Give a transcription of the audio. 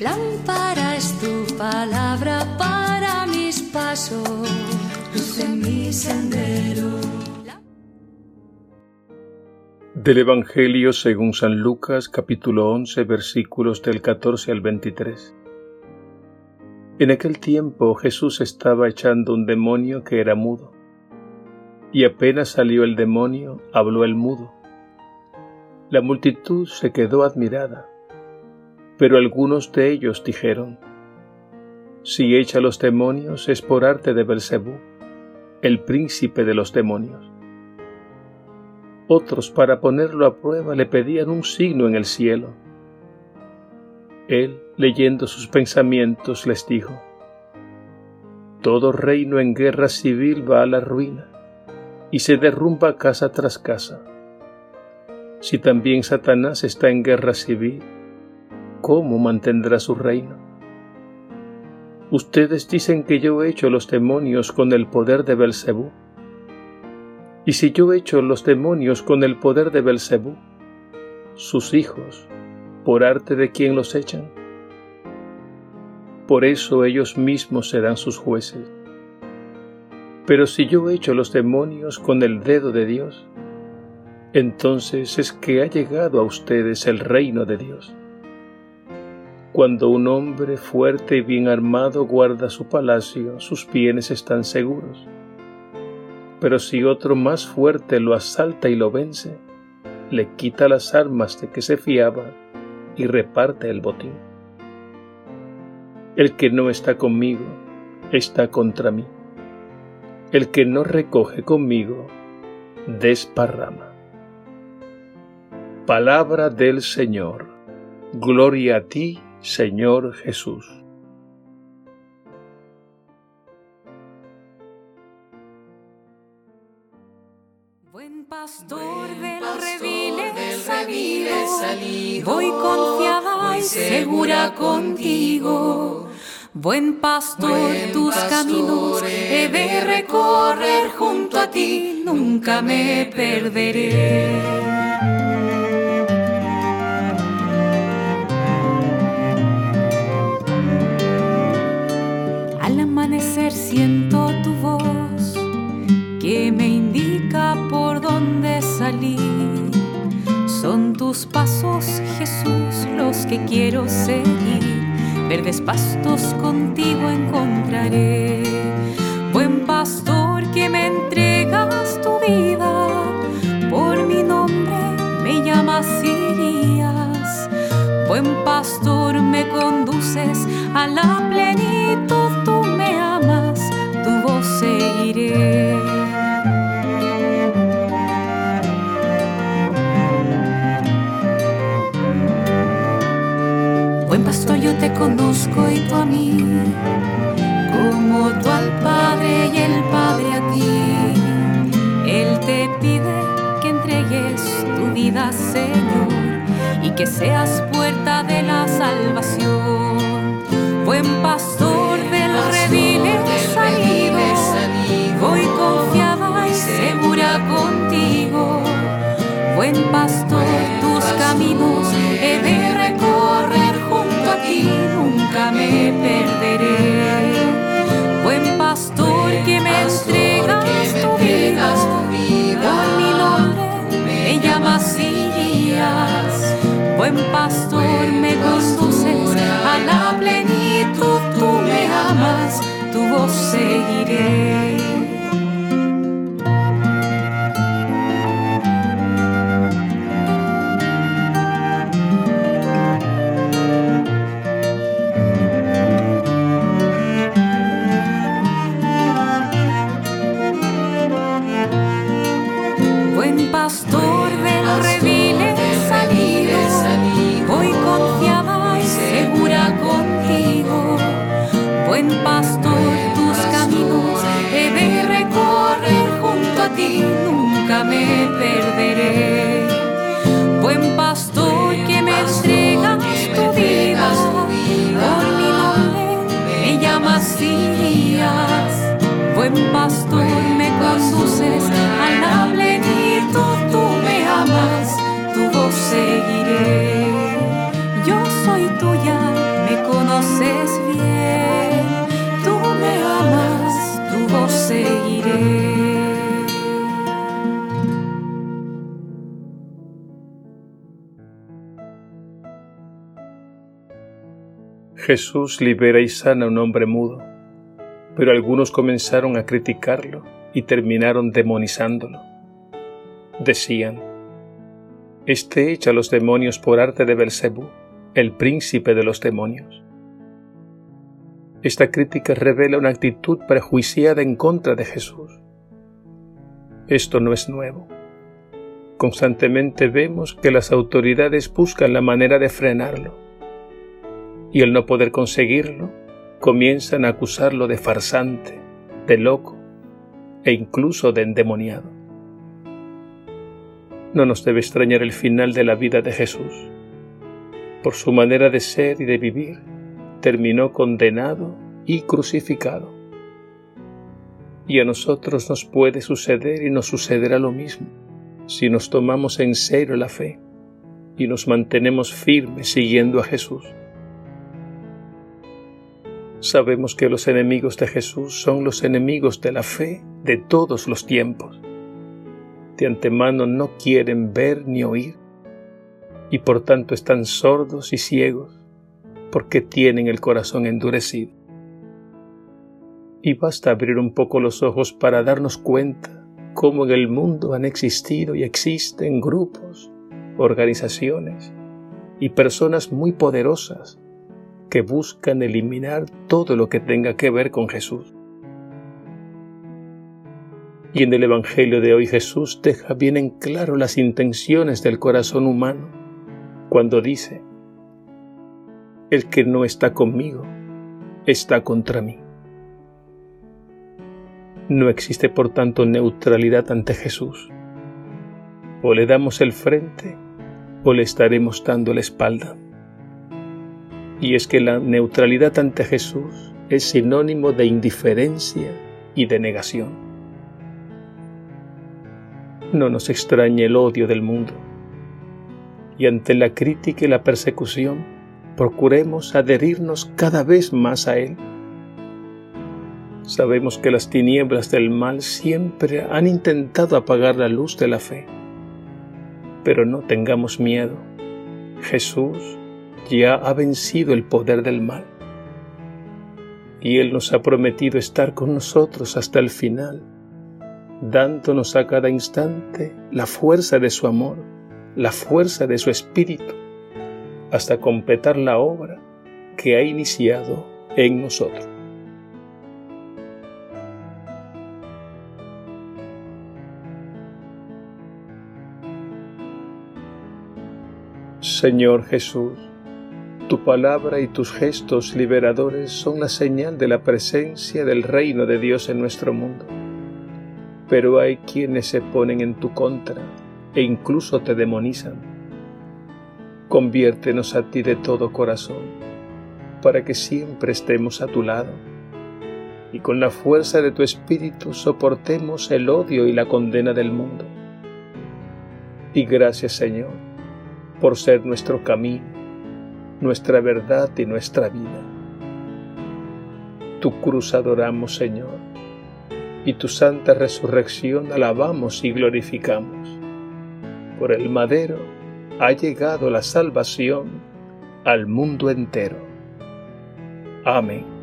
Lámpara es tu palabra para mis pasos, luz en mi sendero. Del Evangelio según San Lucas capítulo 11 versículos del 14 al 23. En aquel tiempo Jesús estaba echando un demonio que era mudo. Y apenas salió el demonio, habló el mudo. La multitud se quedó admirada pero algunos de ellos dijeron, Si echa los demonios es por arte de Belcebú, el príncipe de los demonios. Otros, para ponerlo a prueba, le pedían un signo en el cielo. Él, leyendo sus pensamientos, les dijo, Todo reino en guerra civil va a la ruina, y se derrumba casa tras casa. Si también Satanás está en guerra civil, ¿cómo mantendrá su reino? Ustedes dicen que yo he hecho los demonios con el poder de Belcebú. Y si yo he hecho los demonios con el poder de Belcebú, sus hijos, por arte de quien los echan. Por eso ellos mismos serán sus jueces. Pero si yo he hecho los demonios con el dedo de Dios, entonces es que ha llegado a ustedes el reino de Dios. Cuando un hombre fuerte y bien armado guarda su palacio, sus bienes están seguros. Pero si otro más fuerte lo asalta y lo vence, le quita las armas de que se fiaba y reparte el botín. El que no está conmigo está contra mí. El que no recoge conmigo desparrama. Palabra del Señor. Gloria a ti, Señor Jesús. Buen pastor del redil he salido, voy confiada y segura contigo. Buen pastor, tus caminos he de recorrer junto a ti, nunca me perderé. Siento tu voz que me indica por dónde salir. Son tus pasos, Jesús, los que quiero seguir. Verdes pastos contigo encontraré. Buen pastor que me entregas tu vida, por mi nombre me llamas y guías. Buen pastor me conduces a la plenitud Buen pastor, yo te conozco y tú a mí, como tú al Padre y el Padre a ti. Él te pide que entregues tu vida, Señor, y que seas puerta de la salvación. Caminos he de recorrer junto a ti, nunca me perderé. Buen pastor que me entregas tu vida, por mi nombre me llamas y guías. Buen pastor me conduces a la plenitud, tú me amas, tu voz seguiré. pastillas. Buen pastor me conduces a la plenitud, tú me amas, tu voz seguiré. Yo soy tuya, me conoces bien. Jesús libera y sana a un hombre mudo, pero algunos comenzaron a criticarlo y terminaron demonizándolo. Decían, Este echa los demonios por arte de Belcebú, el príncipe de los demonios. Esta crítica revela una actitud prejuiciada en contra de Jesús. Esto no es nuevo. Constantemente vemos que las autoridades buscan la manera de frenarlo y al no poder conseguirlo, comienzan a acusarlo de farsante, de loco e incluso de endemoniado. No nos debe extrañar el final de la vida de Jesús. Por su manera de ser y de vivir, terminó condenado y crucificado. Y a nosotros nos puede suceder y nos sucederá lo mismo si nos tomamos en serio la fe y nos mantenemos firmes siguiendo a Jesús. Sabemos que los enemigos de Jesús son los enemigos de la fe de todos los tiempos. De antemano no quieren ver ni oír y por tanto están sordos y ciegos porque tienen el corazón endurecido. Y basta abrir un poco los ojos para darnos cuenta cómo en el mundo han existido y existen grupos, organizaciones y personas muy poderosas que buscan eliminar todo lo que tenga que ver con Jesús. Y en el Evangelio de hoy Jesús deja bien en claro las intenciones del corazón humano cuando dice, el que no está conmigo está contra mí. No existe por tanto neutralidad ante Jesús. O le damos el frente o le estaremos dando la espalda. Y es que la neutralidad ante Jesús es sinónimo de indiferencia y de negación. No nos extrañe el odio del mundo. Y ante la crítica y la persecución, procuremos adherirnos cada vez más a Él. Sabemos que las tinieblas del mal siempre han intentado apagar la luz de la fe. Pero no tengamos miedo. Jesús ya ha vencido el poder del mal. Y Él nos ha prometido estar con nosotros hasta el final, dándonos a cada instante la fuerza de su amor, la fuerza de su espíritu, hasta completar la obra que ha iniciado en nosotros. Señor Jesús, tu palabra y tus gestos liberadores son la señal de la presencia del reino de Dios en nuestro mundo. Pero hay quienes se ponen en tu contra e incluso te demonizan. Conviértenos a ti de todo corazón, para que siempre estemos a tu lado y con la fuerza de tu espíritu soportemos el odio y la condena del mundo. Y gracias Señor por ser nuestro camino nuestra verdad y nuestra vida. Tu cruz adoramos, Señor, y tu santa resurrección alabamos y glorificamos. Por el madero ha llegado la salvación al mundo entero. Amén.